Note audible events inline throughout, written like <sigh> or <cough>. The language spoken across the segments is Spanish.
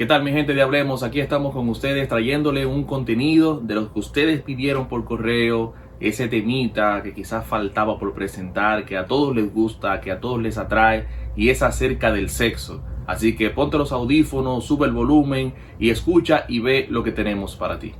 ¿Qué tal mi gente de Hablemos? Aquí estamos con ustedes trayéndole un contenido de los que ustedes pidieron por correo, ese temita que quizás faltaba por presentar, que a todos les gusta, que a todos les atrae y es acerca del sexo. Así que ponte los audífonos, sube el volumen y escucha y ve lo que tenemos para ti.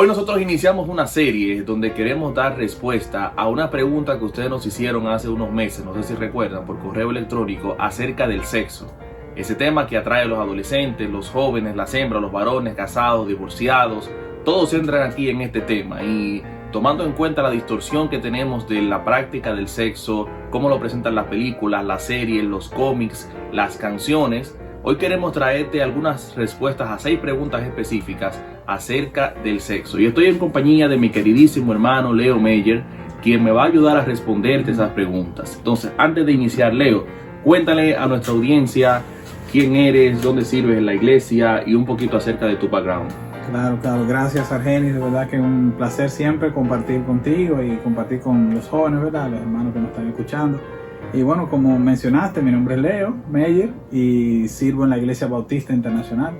Hoy nosotros iniciamos una serie donde queremos dar respuesta a una pregunta que ustedes nos hicieron hace unos meses, no sé si recuerdan, por correo electrónico acerca del sexo. Ese tema que atrae a los adolescentes, los jóvenes, las hembras, los varones, casados, divorciados, todos entran aquí en este tema y tomando en cuenta la distorsión que tenemos de la práctica del sexo, cómo lo presentan las películas, las series, los cómics, las canciones, Hoy queremos traerte algunas respuestas a seis preguntas específicas acerca del sexo. Y estoy en compañía de mi queridísimo hermano Leo Meyer, quien me va a ayudar a responderte esas preguntas. Entonces, antes de iniciar, Leo, cuéntale a nuestra audiencia quién eres, dónde sirves en la iglesia y un poquito acerca de tu background. Claro, claro. Gracias, Argenis. De verdad que es un placer siempre compartir contigo y compartir con los jóvenes, ¿verdad? Los hermanos que nos están escuchando. Y bueno, como mencionaste, mi nombre es Leo Meyer y sirvo en la Iglesia Bautista Internacional.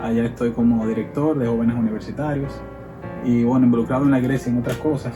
Allá estoy como director de jóvenes universitarios y bueno, involucrado en la iglesia y en otras cosas.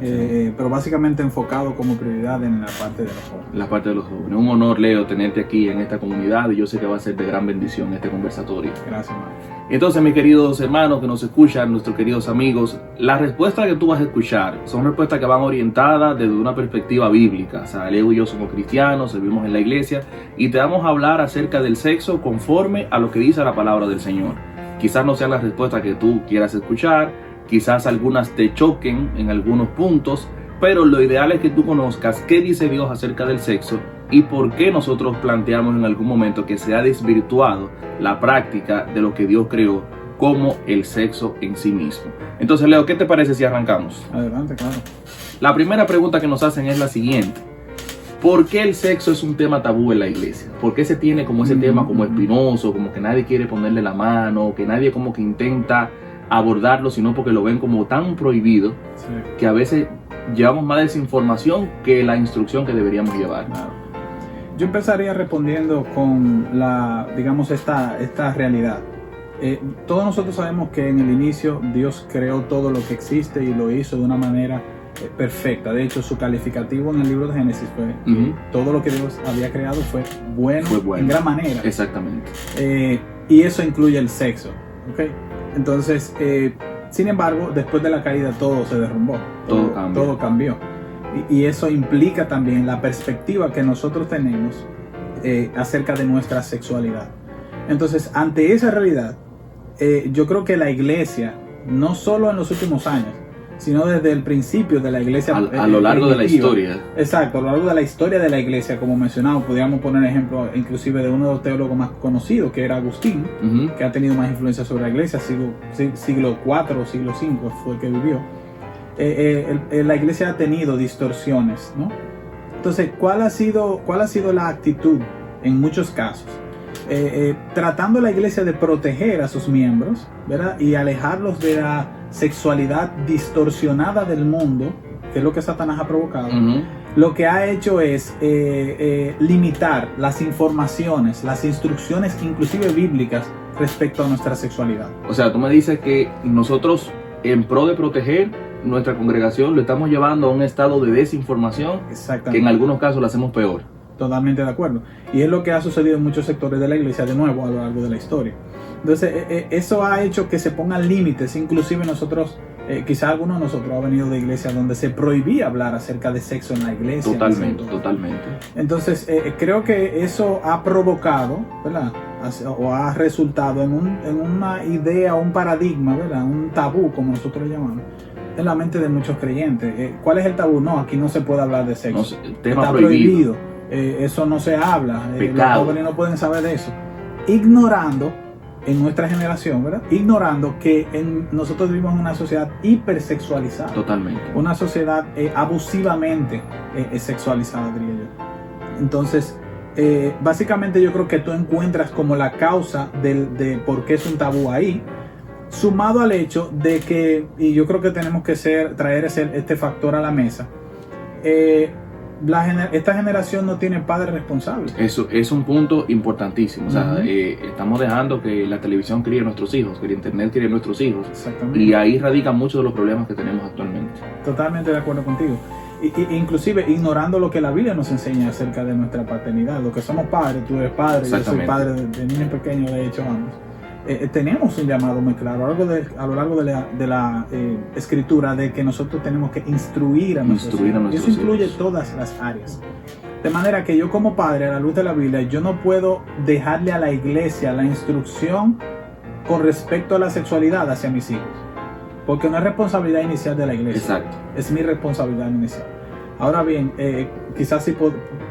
Eh, pero básicamente enfocado como prioridad en la parte de los jóvenes. La parte de los jóvenes. Un honor, Leo, tenerte aquí en esta comunidad y yo sé que va a ser de gran bendición este conversatorio. Gracias, hermano. Entonces, mis queridos hermanos que nos escuchan, nuestros queridos amigos, las respuestas que tú vas a escuchar son respuestas que van orientadas desde una perspectiva bíblica. O sea, Leo y yo somos cristianos, servimos en la iglesia y te vamos a hablar acerca del sexo conforme a lo que dice la palabra del Señor. Quizás no sean las respuestas que tú quieras escuchar, quizás algunas te choquen en algunos puntos, pero lo ideal es que tú conozcas qué dice Dios acerca del sexo y por qué nosotros planteamos en algún momento que se ha desvirtuado la práctica de lo que Dios creó como el sexo en sí mismo. Entonces, Leo, ¿qué te parece si arrancamos? Adelante, claro. La primera pregunta que nos hacen es la siguiente. ¿Por qué el sexo es un tema tabú en la iglesia? ¿Por qué se tiene como ese tema como espinoso, como que nadie quiere ponerle la mano, que nadie como que intenta abordarlo, sino porque lo ven como tan prohibido que a veces llevamos más desinformación que la instrucción que deberíamos llevar? Yo empezaría respondiendo con la, digamos, esta, esta realidad. Eh, todos nosotros sabemos que en el inicio Dios creó todo lo que existe y lo hizo de una manera eh, perfecta. De hecho, su calificativo en el libro de Génesis fue todo lo que Dios había creado fue bueno, en gran manera. Exactamente. Eh, y eso incluye el sexo. ¿okay? Entonces, sin embargo, después de la caída todo se derrumbó. Todo, cambió. Todo cambió y eso implica también la perspectiva que nosotros tenemos eh, acerca de nuestra sexualidad. Entonces, ante esa realidad, eh, yo creo que la iglesia, no solo en los últimos años, sino desde el principio de la iglesia. A, lo largo de la historia. Exacto, a lo largo de la historia de la iglesia, como mencionado, podríamos poner ejemplo inclusive de uno de los teólogos más conocidos, que era Agustín, que ha tenido más influencia sobre la iglesia, siglo, siglo IV o siglo V fue el que vivió. Eh, eh, la iglesia ha tenido distorsiones, ¿no? Entonces, ¿cuál ha sido, cuál ha sido la actitud en muchos casos? Eh, tratando la iglesia de proteger a sus miembros, ¿verdad? Y alejarlos de la sexualidad distorsionada del mundo, que es lo que Satanás ha provocado. Lo que ha hecho es limitar las informaciones, las instrucciones, inclusive bíblicas, respecto a nuestra sexualidad. O sea, tú me dices que nosotros, en pro de proteger nuestra congregación lo estamos llevando a un estado de desinformación que en algunos casos lo hacemos peor. Totalmente de acuerdo. Y es lo que ha sucedido en muchos sectores de la iglesia de nuevo a lo largo de la historia. Entonces, eh, eh, eso ha hecho que se pongan límites, inclusive nosotros, eh, quizá algunos de nosotros ha venido de iglesias donde se prohibía hablar acerca de sexo en la iglesia. Totalmente, totalmente. Entonces, creo que eso ha provocado, ¿verdad? O ha resultado en, un, en una idea, un paradigma, ¿verdad? Un tabú, como nosotros lo llamamos, en la mente de muchos creyentes. Eh, ¿Cuál es el tabú? No, aquí no se puede hablar de sexo. Está prohibido. Eh, eso no se habla. Eh, los jóvenes no pueden saber de eso. Ignorando en nuestra generación, ¿verdad? Ignorando que en, nosotros vivimos en una sociedad hipersexualizada. Totalmente. Una sociedad abusivamente sexualizada, diría yo. Entonces, básicamente yo creo que tú encuentras como la causa de por qué es un tabú ahí Sumado al hecho de que, y yo creo que tenemos que ser, traer ese, este factor a la mesa, eh, esta generación no tiene padres responsables. Eso es un punto importantísimo. O sea, eh, estamos dejando que la televisión críe a nuestros hijos, que el internet críe a nuestros hijos. Exactamente. Y ahí radican muchos de los problemas que tenemos actualmente. Totalmente de acuerdo contigo. Y, inclusive ignorando lo que la Biblia nos enseña acerca de nuestra paternidad, lo que somos padres, tú eres padre, yo soy padre de, de niños pequeños, de hecho ambos. Eh, eh, tenemos un llamado muy claro a lo largo de, a lo largo de la, eh, escritura de que nosotros tenemos que instruir a nuestros hijos. Eso incluye todas las áreas. De manera que yo como padre, a la luz de la Biblia, yo no puedo dejarle a la iglesia la instrucción con respecto a la sexualidad hacia mis hijos. Porque no es responsabilidad inicial de la iglesia. Exacto. Es mi responsabilidad inicial. Ahora bien, quizás si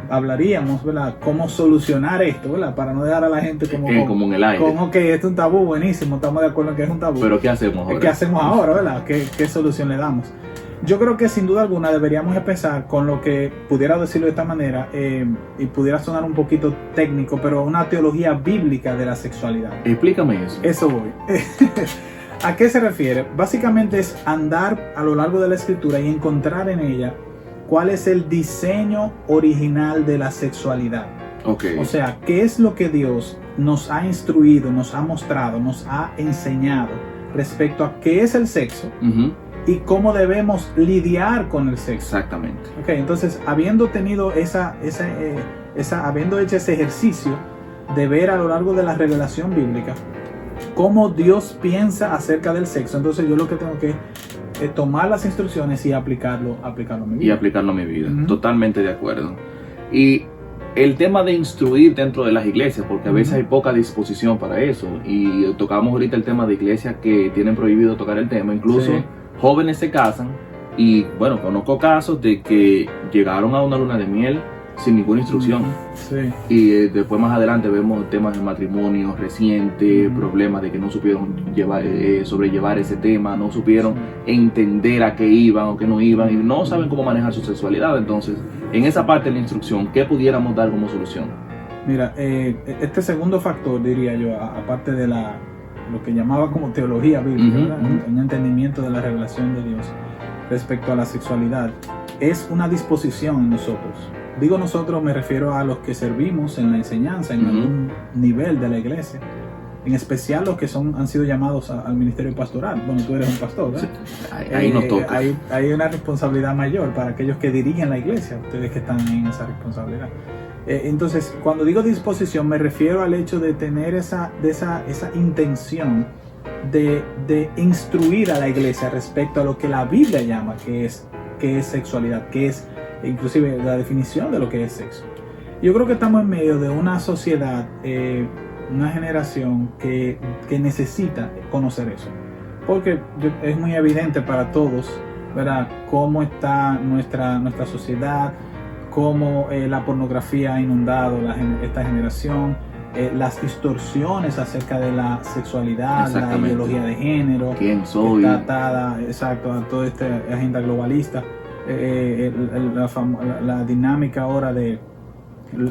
hablaríamos, ¿verdad? Cómo solucionar esto, ¿verdad? Para no dejar a la gente como, eh, como en el aire. Como que esto es un tabú, buenísimo, estamos de acuerdo en que es un tabú. Pero ¿qué hacemos ahora? ¿Qué hacemos ahora, verdad? ¿Qué, qué solución le damos? Yo creo que sin duda alguna deberíamos empezar con lo que pudiera decirlo de esta manera eh, y pudiera sonar un poquito técnico, pero una teología bíblica de la sexualidad. Explícame eso. Eso voy. <laughs> ¿A qué se refiere? Básicamente es andar a lo largo de la escritura y encontrar en ella cuál es el diseño original de la sexualidad. Okay. O sea, qué es lo que Dios nos ha instruido, nos ha mostrado, nos ha enseñado respecto a qué es el sexo y cómo debemos lidiar con el sexo. Exactamente. Ok, entonces, habiendo tenido esa, esa, eh, esa, habiendo hecho ese ejercicio de ver a lo largo de la revelación bíblica cómo Dios piensa acerca del sexo, entonces yo lo que tengo que eh, tomar las instrucciones y aplicarlo, aplicarlo a mi vida. Y aplicarlo a mi vida. Totalmente de acuerdo. Y el tema de instruir dentro de las iglesias, porque a veces hay poca disposición para eso. Y tocamos ahorita el tema de iglesias que tienen prohibido tocar el tema. Incluso jóvenes se casan. Y bueno, conozco casos de que llegaron a una luna de miel sin ninguna instrucción. Y eh, después más adelante vemos temas de matrimonio reciente, problemas de que no supieron llevar, eh, sobrellevar ese tema, no supieron entender a qué iban o qué no iban y no saben cómo manejar su sexualidad. Entonces, en esa parte de la instrucción, ¿qué pudiéramos dar como solución? Mira, eh, este segundo factor, diría yo, aparte de la, lo que llamaba como teología bíblica, un entendimiento de la revelación de Dios respecto a la sexualidad, es una disposición en nosotros Digo nosotros, me refiero a los que servimos en la enseñanza, en algún nivel de la iglesia. En especial los que son, han sido llamados al ministerio pastoral. Bueno, tú eres un pastor, ¿verdad? ahí, nos eh, toca. Hay, una responsabilidad mayor para aquellos que dirigen la iglesia, ustedes que están en esa responsabilidad. Eh, entonces, cuando digo disposición, me refiero al hecho de tener esa, de esa, esa intención de, de, instruir a la iglesia respecto a lo que la Biblia llama que es, que es sexualidad, que es inclusive la definición de lo que es sexo. Yo creo que estamos en medio de una sociedad, eh, una generación que, necesita conocer eso. Porque es muy evidente para todos, ¿verdad? Cómo está nuestra, nuestra sociedad, cómo eh, la pornografía ha inundado esta generación, eh, las distorsiones acerca de la sexualidad, la ideología de género. ¿Quién soy? Está atada, exacto, a toda esta agenda globalista. Eh, la, dinámica ahora de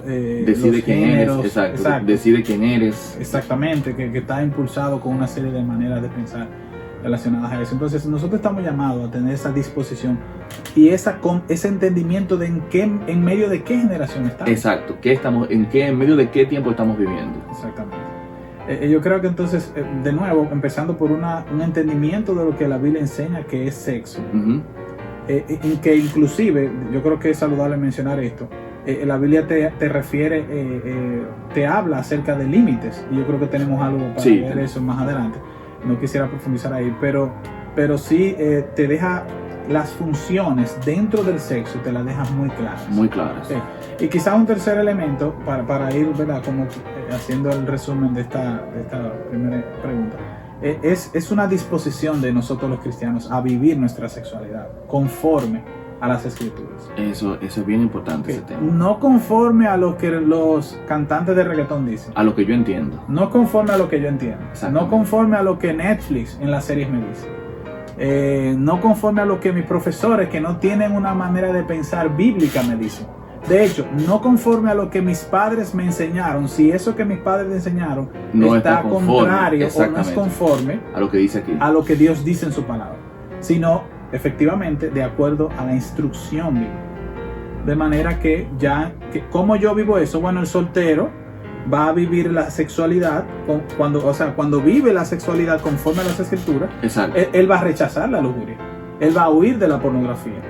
eh, decide quién eres, exacto, decide quién eres. Exactamente, que, está impulsado con una serie de maneras de pensar relacionadas a eso. Entonces nosotros estamos llamados a tener esa disposición y esa ese entendimiento de en qué en medio de qué generación estamos. Exacto, qué estamos en qué en medio de qué tiempo estamos viviendo. Exactamente. Eh, yo creo que entonces, de nuevo, empezando por una, un entendimiento de lo que la Biblia enseña que es sexo. Eh, en que inclusive, yo creo que es saludable mencionar esto, eh, la Biblia te, te refiere, eh, te habla acerca de límites, y yo creo que tenemos algo para ver eso más adelante. No quisiera profundizar ahí, pero, pero sí te deja las funciones dentro del sexo, te las dejas muy claras. Muy claras. Y quizás un tercer elemento, para, para ir ¿verdad? Como haciendo el resumen de esta, de esta primera pregunta eh, es, una disposición de nosotros los cristianos a vivir nuestra sexualidad conforme a las escrituras. Eso, eso es bien importante ese tema. No conforme a lo que los cantantes de reggaetón dicen. A lo que yo entiendo. No conforme a lo que yo entiendo. No conforme a lo que Netflix en las series me dice. Eh, no conforme a lo que mis profesores que no tienen una manera de pensar bíblica me dicen. De hecho, no conforme a lo que mis padres me enseñaron, si eso que mis padres me enseñaron no está, contrario o no es conforme a lo que dice aquí, a lo que Dios dice en su palabra, sino efectivamente de acuerdo a la instrucción bíblica. De manera que ya, que, ¿cómo yo vivo eso? Bueno, el soltero va a vivir la sexualidad cuando, o sea, cuando vive la sexualidad conforme a las escrituras, él, va a rechazar la lujuria, él va a huir de la pornografía,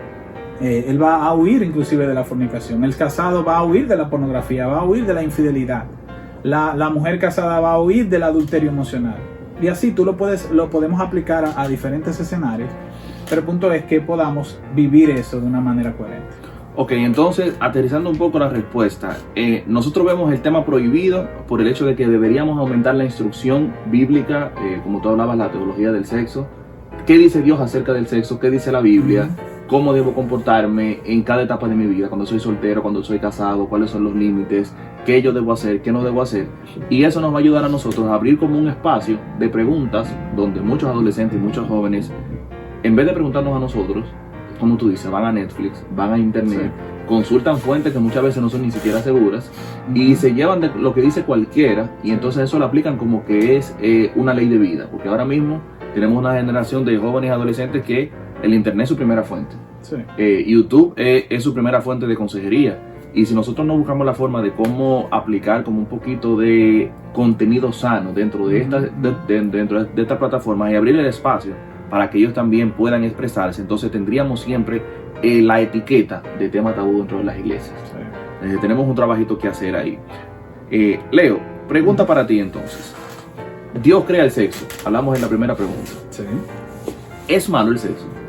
eh, él va a huir inclusive de la fornicación, el casado va a huir de la pornografía, va a huir de la infidelidad, la, la mujer casada va a huir del adulterio emocional. Y así tú lo, puedes, lo podemos aplicar a diferentes escenarios, pero el punto es que podamos vivir eso de una manera coherente. Ok, entonces, aterrizando un poco la respuesta, eh, nosotros vemos el tema prohibido por el hecho de que deberíamos aumentar la instrucción bíblica, eh, como tú hablabas, la teología del sexo. ¿Qué dice Dios acerca del sexo? ¿Qué dice la Biblia? ¿Cómo debo comportarme en cada etapa de mi vida? Cuando soy soltero, cuando soy casado, cuáles son los límites, qué yo debo hacer, qué no debo hacer. Y eso nos va a ayudar a nosotros a abrir como un espacio de preguntas donde muchos adolescentes y muchos jóvenes, en vez de preguntarnos a nosotros, como tú dices, van a Netflix, van a Internet, consultan fuentes que muchas veces no son ni siquiera seguras y se llevan de lo que dice cualquiera y entonces eso lo aplican como que es eh, una ley de vida, porque ahora mismo tenemos una generación de jóvenes y adolescentes que el Internet es su primera fuente. Eh, YouTube es, su primera fuente de consejería. Y si nosotros no buscamos la forma de cómo aplicar como un poquito de contenido sano dentro de, esta, dentro de esta plataforma y abrir el espacio para que ellos también puedan expresarse. Entonces tendríamos siempre eh, la etiqueta de tema tabú dentro de las iglesias. Eh, tenemos un trabajito que hacer ahí. Leo, pregunta para ti entonces. Dios crea el sexo. Hablamos en la primera pregunta. Sí. ¿Es malo el sexo?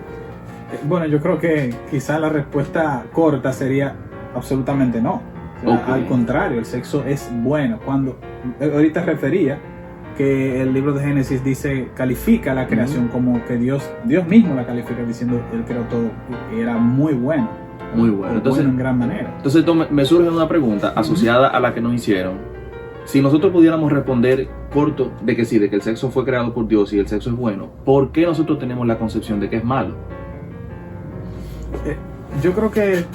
Bueno, yo creo que quizá la respuesta corta sería absolutamente no. Al contrario, el sexo es bueno. Cuando ahorita refería que el libro de Génesis dice, califica la creación como que Dios, Dios mismo la califica diciendo, Él creó todo y era muy bueno. Muy bueno. Entonces, en gran manera. Entonces me surge una pregunta asociada a la que nos hicieron. Si nosotros pudiéramos responder corto de que sí, de que el sexo fue creado por Dios y el sexo es bueno, ¿por qué nosotros tenemos la concepción de que es malo? Eh, <laughs> yo creo que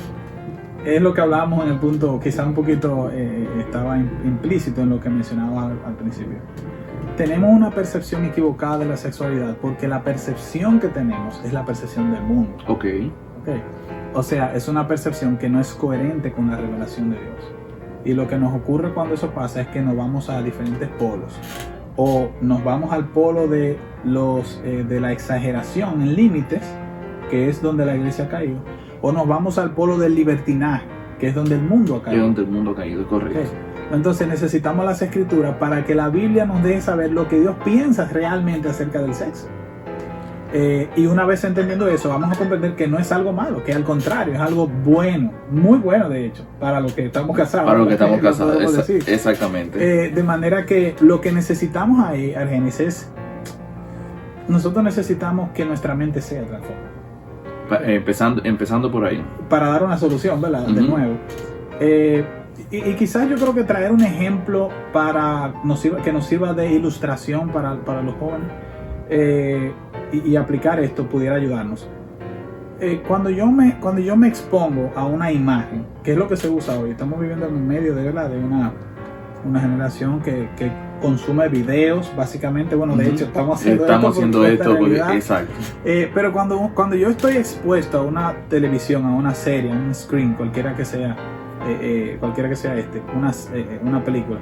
es lo que hablábamos en el punto, quizá un poquito eh, estaba implícito en lo que mencionaba al principio tenemos una percepción equivocada de la sexualidad porque la percepción que tenemos es la percepción del mundo. Ok. okay. O sea, es una percepción que no es coherente con la revelación de Dios. Y lo que nos ocurre cuando eso pasa es que nos vamos a diferentes polos. O nos vamos al polo de, los, eh, de la exageración en límites, que es donde la iglesia ha caído. O nos vamos al polo del libertinaje, que es donde el mundo ha caído. Es donde el mundo ha caído, correcto. Entonces necesitamos las escrituras para que la Biblia nos deje saber lo que Dios piensa realmente acerca del sexo. Eh, y una vez entendiendo eso, vamos a comprender que no es algo malo, que al contrario, es algo bueno, muy bueno de hecho, para los que estamos casados. Para los que estamos <laughs> casados, exactamente. Eh, de manera que lo que necesitamos ahí, Argenis, es, nosotros necesitamos que nuestra mente sea transformada. Empezando, empezando por ahí. Para dar una solución, ¿verdad? De nuevo. Eh, y, quizás yo creo que traer un ejemplo para que nos sirva de ilustración para, los jóvenes eh, y, aplicar esto pudiera ayudarnos. Eh, cuando, yo me, cuando yo me expongo a una imagen, que es lo que se usa hoy, estamos viviendo en medio de, ¿verdad? de una, una generación que, consume videos, básicamente, bueno, de hecho estamos haciendo estamos esto. Haciendo esto exacto. Eh, pero cuando, cuando yo estoy expuesto a una televisión, a una serie, a un screen, cualquiera que sea, eh, eh, cualquiera que sea este, una, eh, una película.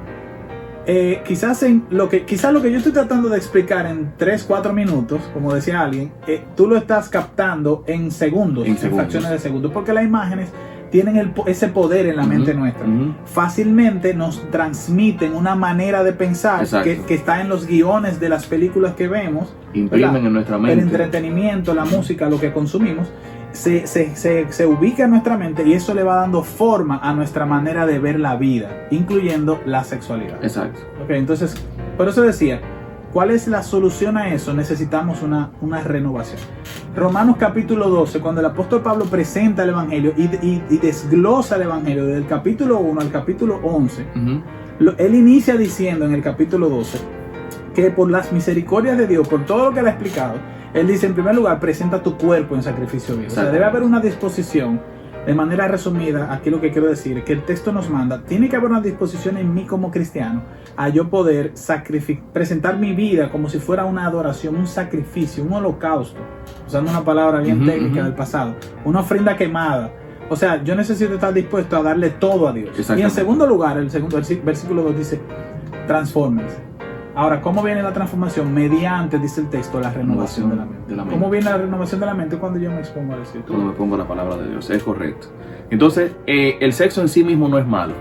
quizás, en lo que, quizás lo que yo estoy tratando de explicar en 3, 4 minutos, como decía alguien, tú lo estás captando en segundos, en, fracciones de segundos, porque las imágenes tienen ese poder en la mente nuestra. Fácilmente nos transmiten una manera de pensar que, que, está en los guiones de las películas que vemos. Imprimen en nuestra mente. El entretenimiento, la música, lo que consumimos se, se, ubica en nuestra mente y eso le va dando forma a nuestra manera de ver la vida, incluyendo la sexualidad. Exacto. entonces, por eso decía, ¿cuál es la solución a eso? Necesitamos una, una renovación. Romanos capítulo 12, cuando el apóstol Pablo presenta el Evangelio y, desglosa el Evangelio del capítulo 1 al capítulo 11, él inicia diciendo en el capítulo 12 que por las misericordias de Dios, por todo lo que él ha explicado, él dice, en primer lugar, presenta tu cuerpo en sacrificio vivo. O sea, debe haber una disposición. De manera resumida, aquí lo que quiero decir es que el texto nos manda, tiene que haber una disposición en mí como cristiano a yo poder presentar mi vida como si fuera una adoración, un sacrificio, un holocausto, usando una palabra bien técnica del pasado, una ofrenda quemada, O sea, yo necesito estar dispuesto a darle todo a Dios. Y en segundo lugar, el segundo versículo 2 dice, transfórmense. Ahora, ¿cómo viene la transformación? Mediante, dice el texto, la renovación de la, mente. ¿Cómo viene la renovación de la mente cuando yo me expongo a la escritura? Cuando me pongo la palabra de Dios, es correcto. Entonces, eh, el sexo en sí mismo no es malo,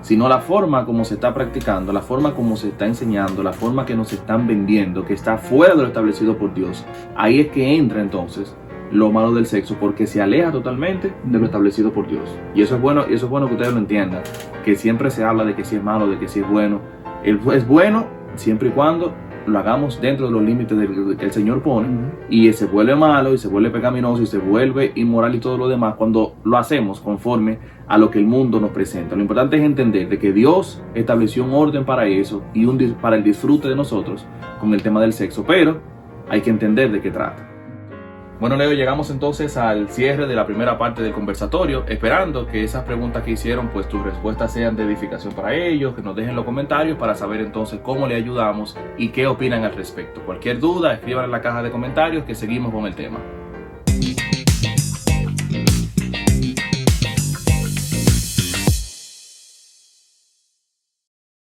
sino la forma como se está practicando, la forma como se está enseñando, la forma que nos están vendiendo, que está fuera de lo establecido por Dios. Ahí es que entra entonces lo malo del sexo porque se aleja totalmente de lo establecido por Dios. Y eso es bueno, y eso es bueno que ustedes lo entiendan, que siempre se habla de que si es malo, de que si es bueno. Es bueno siempre y cuando lo hagamos dentro de los límites que el Señor pone y se vuelve malo y se vuelve pecaminoso y se vuelve inmoral y todo lo demás cuando lo hacemos conforme a lo que el mundo nos presenta. Lo importante es entender de que Dios estableció un orden para eso y un, para el disfrute de nosotros con el tema del sexo, pero hay que entender de qué trata. Bueno, Leo, llegamos entonces al cierre de la primera parte del conversatorio, esperando que esas preguntas que hicieron, pues tus respuestas sean de edificación para ellos, que nos dejen los comentarios para saber entonces cómo le ayudamos y qué opinan al respecto. Cualquier duda, escriban en la caja de comentarios que seguimos con el tema.